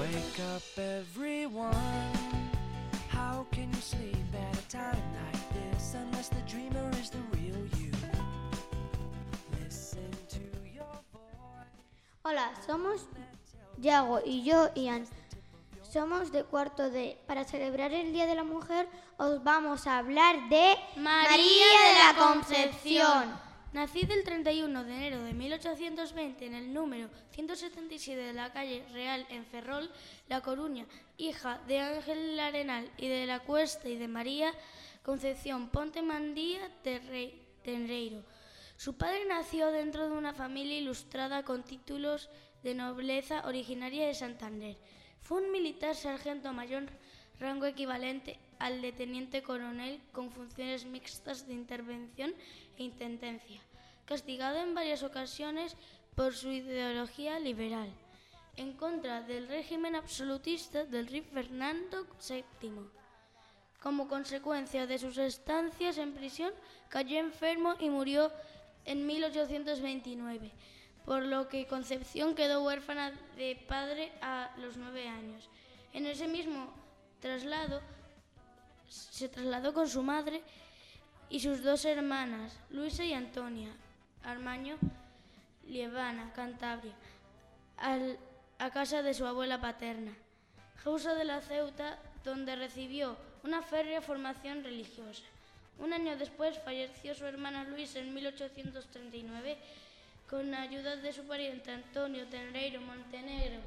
Wake up, everyone. How can you sleep at a time like this unless the dreamer is the real you? Listen to your voice. Hola, somos Yago y yo, Ian. Somos de cuarto D. Para celebrar el Día de la Mujer os vamos a hablar de María de la Concepción. Nacida el 31 de enero de 1820 en el número 177 de la calle Real en Ferrol, La Coruña, hija de Ángel Arenal y de la Cuesta y de María Concepción Ponte Mandía Tenreiro. Su padre nació dentro de una familia ilustrada con títulos de nobleza originaria de Santander. Fue un militar sargento mayor, rango equivalente al de teniente coronel con funciones mixtas de intervención e intendencia, castigado en varias ocasiones por su ideología liberal, en contra del régimen absolutista del rey Fernando VII. Como consecuencia de sus estancias en prisión, cayó enfermo y murió en 1829, por lo que Concepción quedó huérfana de padre a los nueve años. En ese mismo traslado se trasladó con su madre y sus dos hermanas, Luisa y Antonia, Armaño, Lievana, Cantabria, al- a casa de su abuela paterna, Jausa de la Ceuta, donde recibió una férrea formación religiosa. Un año después falleció su hermana Luisa en 1839 con la ayuda de su pariente Antonio Tenreiro Montenegro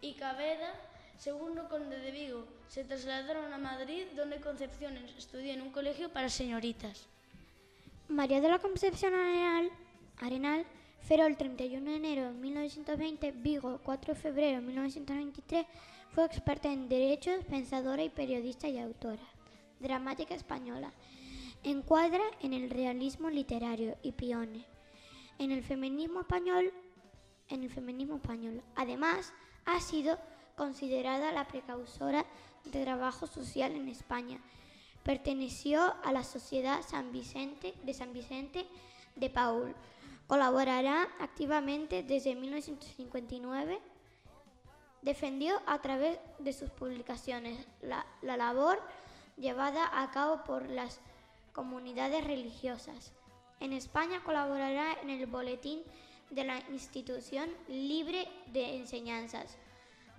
y Cabeda, segundo conde de Vigo, se trasladaron a Madrid, donde Concepción estudió en un colegio para señoritas. María de la Concepción Arenal, Arenal Ferrol 31 de enero de 1920, Vigo 4 de febrero de 1923, fue experta en derechos, pensadora y periodista y autora. Dramática española. Encuadra en el realismo literario y pione. En el feminismo español, en el feminismo español. Además, ha sido considerada la precursora de trabajo social en España. Perteneció a la Sociedad San Vicente de San Vicente de Paul. Colaborará activamente desde 1959. Defendió a través de sus publicaciones la, la labor llevada a cabo por las comunidades religiosas. En España colaborará en el boletín de la institución libre de enseñanzas.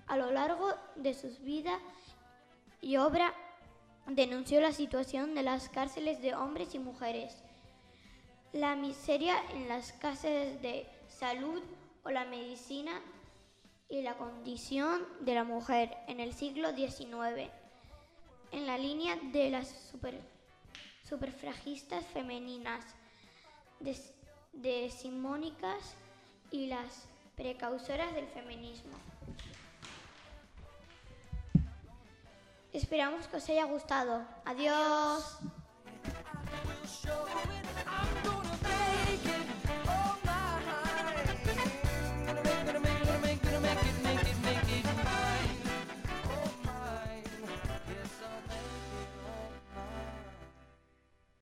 A lo largo de sus vidas y obra denunció la situación de las cárceles de hombres y mujeres, la miseria en las cárceles de salud o la medicina y la condición de la mujer en el siglo XIX, en la línea de las super, superfragistas femeninas, des- decimónicas y las precausoras del feminismo. Esperamos que os haya gustado. Adiós.